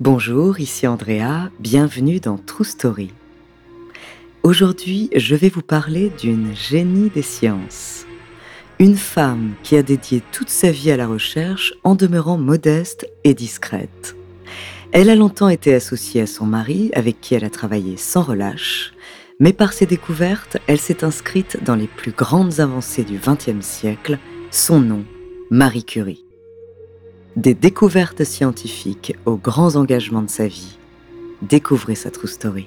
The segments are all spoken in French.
Bonjour, ici Andrea, bienvenue dans True Story. Aujourd'hui, je vais vous parler d'une génie des sciences. Une femme qui a dédié toute sa vie à la recherche en demeurant modeste et discrète. Elle a longtemps été associée à son mari, avec qui elle a travaillé sans relâche, mais par ses découvertes, elle s'est inscrite dans les plus grandes avancées du XXe siècle, son nom, Marie Curie. Des découvertes scientifiques aux grands engagements de sa vie. Découvrez sa true story.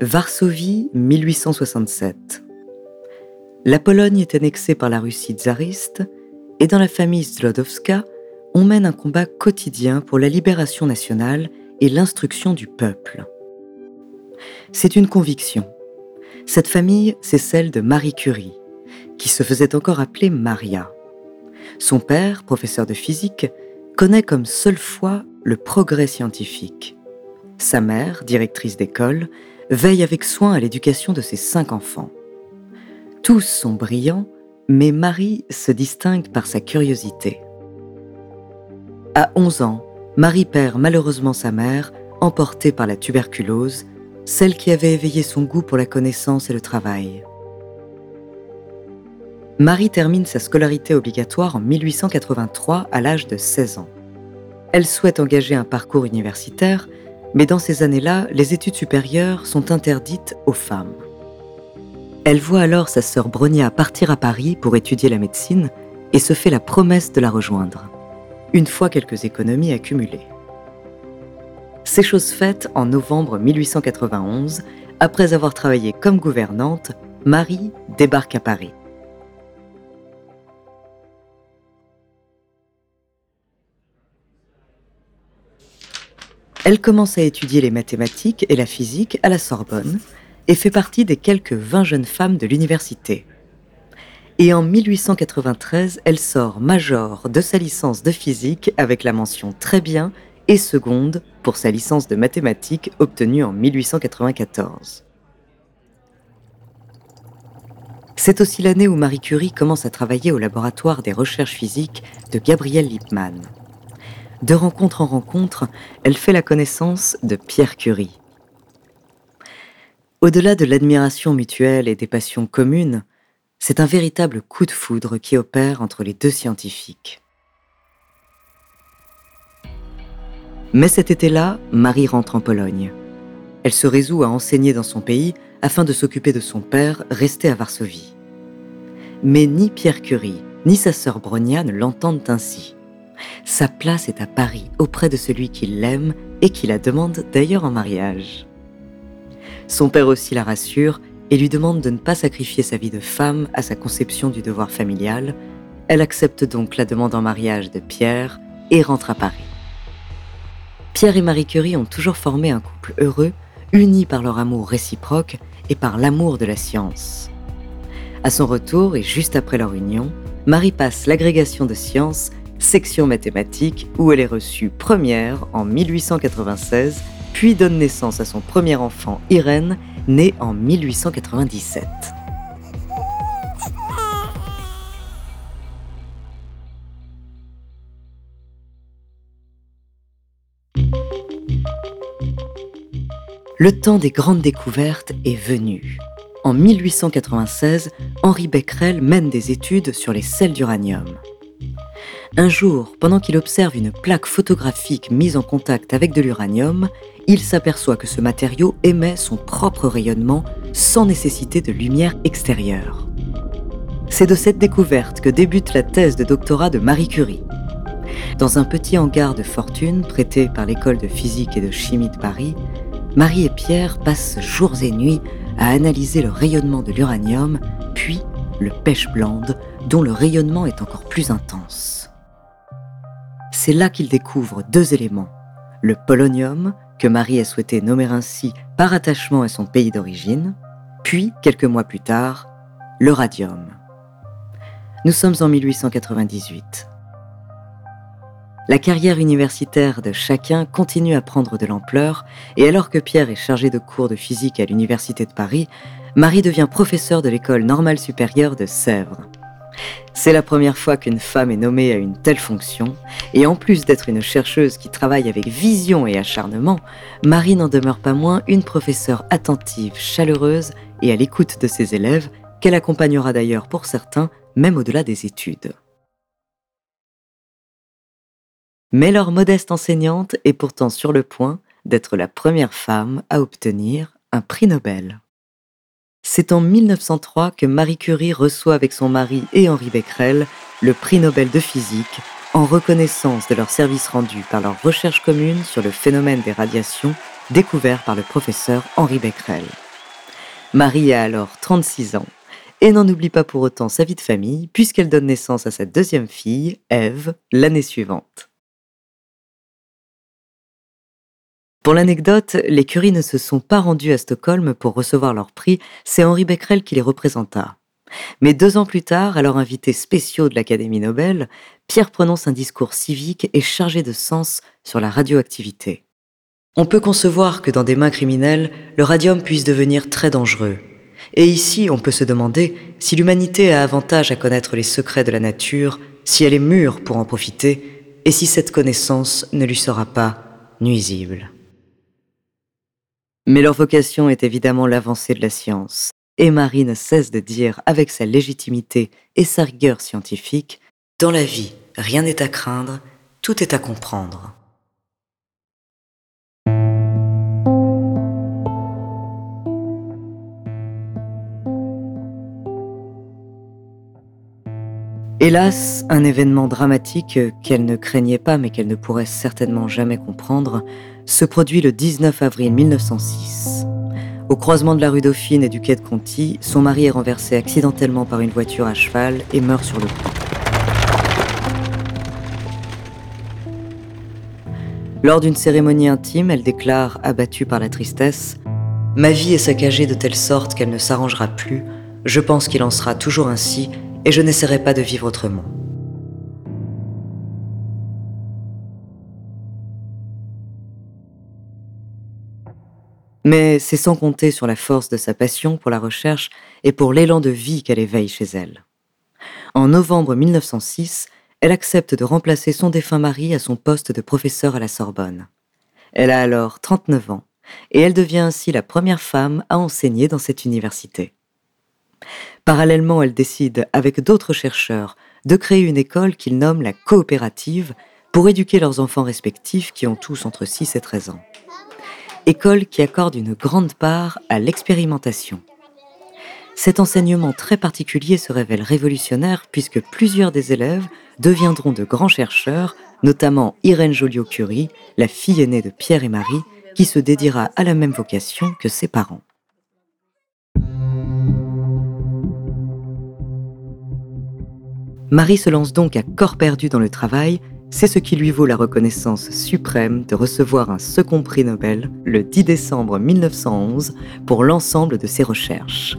Varsovie, 1867. La Pologne est annexée par la Russie tsariste et dans la famille Zlodowska, on mène un combat quotidien pour la libération nationale et l'instruction du peuple. C'est une conviction. Cette famille, c'est celle de Marie Curie, qui se faisait encore appeler Maria. Son père, professeur de physique, connaît comme seule foi le progrès scientifique. Sa mère, directrice d'école, veille avec soin à l'éducation de ses cinq enfants. Tous sont brillants, mais Marie se distingue par sa curiosité. À 11 ans, Marie perd malheureusement sa mère, emportée par la tuberculose, celle qui avait éveillé son goût pour la connaissance et le travail. Marie termine sa scolarité obligatoire en 1883 à l'âge de 16 ans. Elle souhaite engager un parcours universitaire, mais dans ces années-là, les études supérieures sont interdites aux femmes. Elle voit alors sa sœur Bronia partir à Paris pour étudier la médecine et se fait la promesse de la rejoindre, une fois quelques économies accumulées. C'est chose faite en novembre 1891, après avoir travaillé comme gouvernante, Marie débarque à Paris. Elle commence à étudier les mathématiques et la physique à la Sorbonne et fait partie des quelques 20 jeunes femmes de l'université. Et en 1893, elle sort major de sa licence de physique avec la mention très bien et seconde pour sa licence de mathématiques obtenue en 1894. C'est aussi l'année où Marie Curie commence à travailler au laboratoire des recherches physiques de Gabriel Lippmann. De rencontre en rencontre, elle fait la connaissance de Pierre Curie. Au-delà de l'admiration mutuelle et des passions communes, c'est un véritable coup de foudre qui opère entre les deux scientifiques. Mais cet été-là, Marie rentre en Pologne. Elle se résout à enseigner dans son pays afin de s'occuper de son père resté à Varsovie. Mais ni Pierre Curie, ni sa sœur Bronia ne l'entendent ainsi. Sa place est à Paris, auprès de celui qui l'aime et qui la demande d'ailleurs en mariage. Son père aussi la rassure et lui demande de ne pas sacrifier sa vie de femme à sa conception du devoir familial. Elle accepte donc la demande en mariage de Pierre et rentre à Paris. Pierre et Marie Curie ont toujours formé un couple heureux, unis par leur amour réciproque et par l'amour de la science. À son retour et juste après leur union, Marie passe l'agrégation de sciences section mathématiques, où elle est reçue première en 1896, puis donne naissance à son premier enfant, Irène, né en 1897. Le temps des grandes découvertes est venu. En 1896, Henri Becquerel mène des études sur les sels d'uranium. Un jour, pendant qu'il observe une plaque photographique mise en contact avec de l'uranium, il s'aperçoit que ce matériau émet son propre rayonnement sans nécessité de lumière extérieure. C'est de cette découverte que débute la thèse de doctorat de Marie Curie. Dans un petit hangar de fortune prêté par l'école de physique et de chimie de Paris, Marie et Pierre passent jours et nuits à analyser le rayonnement de l'uranium, puis le pêche-blande, dont le rayonnement est encore plus intense. C'est là qu'ils découvrent deux éléments, le polonium, que Marie a souhaité nommer ainsi par attachement à son pays d'origine, puis, quelques mois plus tard, le radium. Nous sommes en 1898. La carrière universitaire de chacun continue à prendre de l'ampleur, et alors que Pierre est chargé de cours de physique à l'Université de Paris, Marie devient professeure de l'école normale supérieure de Sèvres. C'est la première fois qu'une femme est nommée à une telle fonction, et en plus d'être une chercheuse qui travaille avec vision et acharnement, Marie n'en demeure pas moins une professeure attentive, chaleureuse et à l'écoute de ses élèves, qu'elle accompagnera d'ailleurs pour certains, même au-delà des études. Mais leur modeste enseignante est pourtant sur le point d'être la première femme à obtenir un prix Nobel. C'est en 1903 que Marie Curie reçoit avec son mari et Henri Becquerel le prix Nobel de physique en reconnaissance de leur service rendu par leur recherche commune sur le phénomène des radiations découvert par le professeur Henri Becquerel. Marie a alors 36 ans et n'en oublie pas pour autant sa vie de famille puisqu'elle donne naissance à sa deuxième fille, Ève, l'année suivante. Pour l'anecdote, les Curie ne se sont pas rendus à Stockholm pour recevoir leur prix, c'est Henri Becquerel qui les représenta. Mais deux ans plus tard, alors invité spéciaux de l'Académie Nobel, Pierre prononce un discours civique et chargé de sens sur la radioactivité. On peut concevoir que dans des mains criminelles, le radium puisse devenir très dangereux. Et ici, on peut se demander si l'humanité a avantage à connaître les secrets de la nature, si elle est mûre pour en profiter, et si cette connaissance ne lui sera pas nuisible. Mais leur vocation est évidemment l'avancée de la science, et Marie ne cesse de dire avec sa légitimité et sa rigueur scientifique, Dans la vie, rien n'est à craindre, tout est à comprendre. Hélas, un événement dramatique qu'elle ne craignait pas mais qu'elle ne pourrait certainement jamais comprendre se produit le 19 avril 1906. Au croisement de la rue Dauphine et du quai de Conti, son mari est renversé accidentellement par une voiture à cheval et meurt sur le coup. Lors d'une cérémonie intime, elle déclare, abattue par la tristesse, Ma vie est saccagée de telle sorte qu'elle ne s'arrangera plus, je pense qu'il en sera toujours ainsi, et je n'essaierai pas de vivre autrement. Mais c'est sans compter sur la force de sa passion pour la recherche et pour l'élan de vie qu'elle éveille chez elle. En novembre 1906, elle accepte de remplacer son défunt mari à son poste de professeur à la Sorbonne. Elle a alors 39 ans et elle devient ainsi la première femme à enseigner dans cette université. Parallèlement, elle décide, avec d'autres chercheurs, de créer une école qu'ils nomment la coopérative pour éduquer leurs enfants respectifs qui ont tous entre 6 et 13 ans école qui accorde une grande part à l'expérimentation. Cet enseignement très particulier se révèle révolutionnaire puisque plusieurs des élèves deviendront de grands chercheurs, notamment Irène Joliot-Curie, la fille aînée de Pierre et Marie, qui se dédiera à la même vocation que ses parents. Marie se lance donc à corps perdu dans le travail c'est ce qui lui vaut la reconnaissance suprême de recevoir un second prix Nobel le 10 décembre 1911 pour l'ensemble de ses recherches.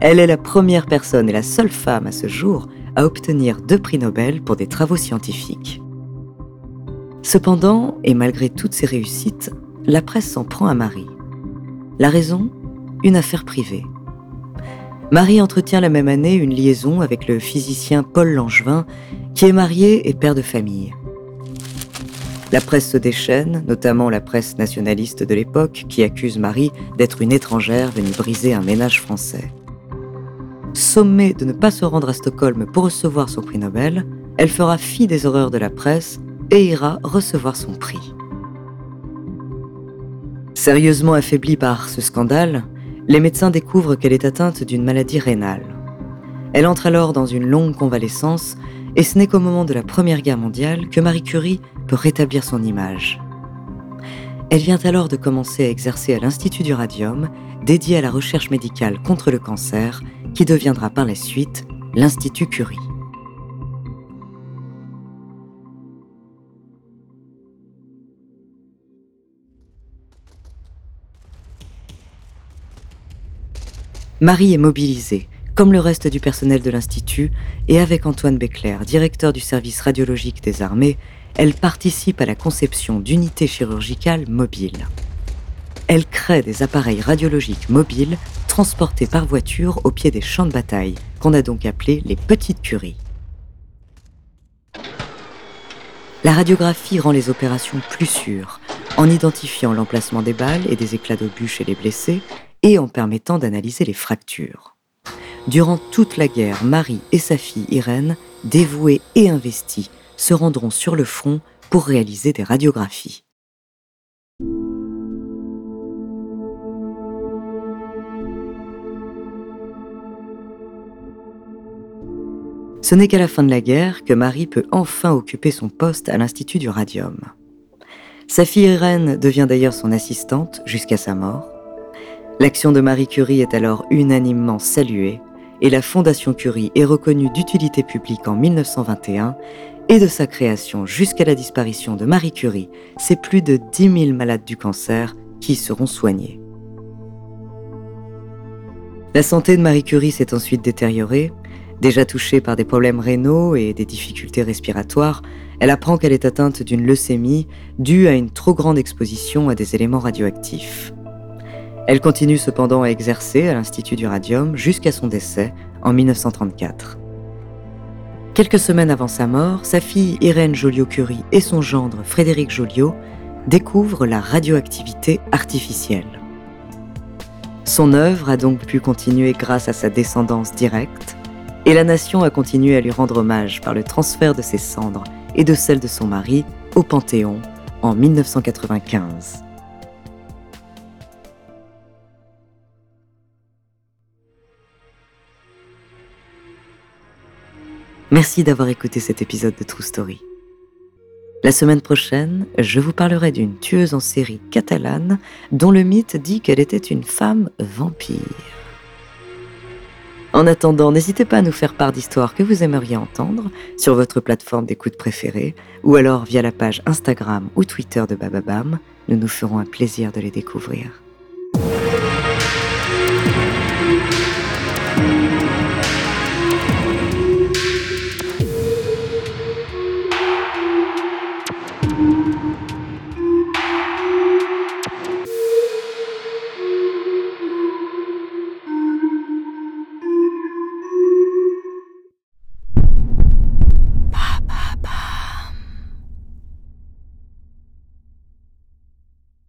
Elle est la première personne et la seule femme à ce jour à obtenir deux prix Nobel pour des travaux scientifiques. Cependant, et malgré toutes ses réussites, la presse s'en prend à Marie. La raison? Une affaire privée. Marie entretient la même année une liaison avec le physicien Paul Langevin qui est marié et père de famille. La presse se déchaîne, notamment la presse nationaliste de l'époque, qui accuse Marie d'être une étrangère venue briser un ménage français. Sommée de ne pas se rendre à Stockholm pour recevoir son prix Nobel, elle fera fi des horreurs de la presse et ira recevoir son prix. Sérieusement affaiblie par ce scandale, les médecins découvrent qu'elle est atteinte d'une maladie rénale. Elle entre alors dans une longue convalescence et ce n'est qu'au moment de la Première Guerre mondiale que Marie Curie peut rétablir son image. Elle vient alors de commencer à exercer à l'Institut du Radium, dédié à la recherche médicale contre le cancer, qui deviendra par la suite l'Institut Curie. Marie est mobilisée, comme le reste du personnel de l'Institut, et avec Antoine Beckler, directeur du service radiologique des armées, elle participe à la conception d'unités chirurgicales mobiles. Elle crée des appareils radiologiques mobiles transportés par voiture au pied des champs de bataille, qu'on a donc appelés les petites curies. La radiographie rend les opérations plus sûres, en identifiant l'emplacement des balles et des éclats d'obus chez les blessés et en permettant d'analyser les fractures. Durant toute la guerre, Marie et sa fille Irène, dévouées et investies, se rendront sur le front pour réaliser des radiographies. Ce n'est qu'à la fin de la guerre que Marie peut enfin occuper son poste à l'Institut du Radium. Sa fille Irène devient d'ailleurs son assistante jusqu'à sa mort, L'action de Marie Curie est alors unanimement saluée et la Fondation Curie est reconnue d'utilité publique en 1921 et de sa création jusqu'à la disparition de Marie Curie, c'est plus de 10 000 malades du cancer qui seront soignés. La santé de Marie Curie s'est ensuite détériorée. Déjà touchée par des problèmes rénaux et des difficultés respiratoires, elle apprend qu'elle est atteinte d'une leucémie due à une trop grande exposition à des éléments radioactifs. Elle continue cependant à exercer à l'Institut du Radium jusqu'à son décès en 1934. Quelques semaines avant sa mort, sa fille Irène Joliot-Curie et son gendre Frédéric Joliot découvrent la radioactivité artificielle. Son œuvre a donc pu continuer grâce à sa descendance directe, et la nation a continué à lui rendre hommage par le transfert de ses cendres et de celles de son mari au Panthéon en 1995. Merci d'avoir écouté cet épisode de True Story. La semaine prochaine, je vous parlerai d'une tueuse en série catalane dont le mythe dit qu'elle était une femme vampire. En attendant, n'hésitez pas à nous faire part d'histoires que vous aimeriez entendre sur votre plateforme d'écoute préférée ou alors via la page Instagram ou Twitter de Bababam. Nous nous ferons un plaisir de les découvrir.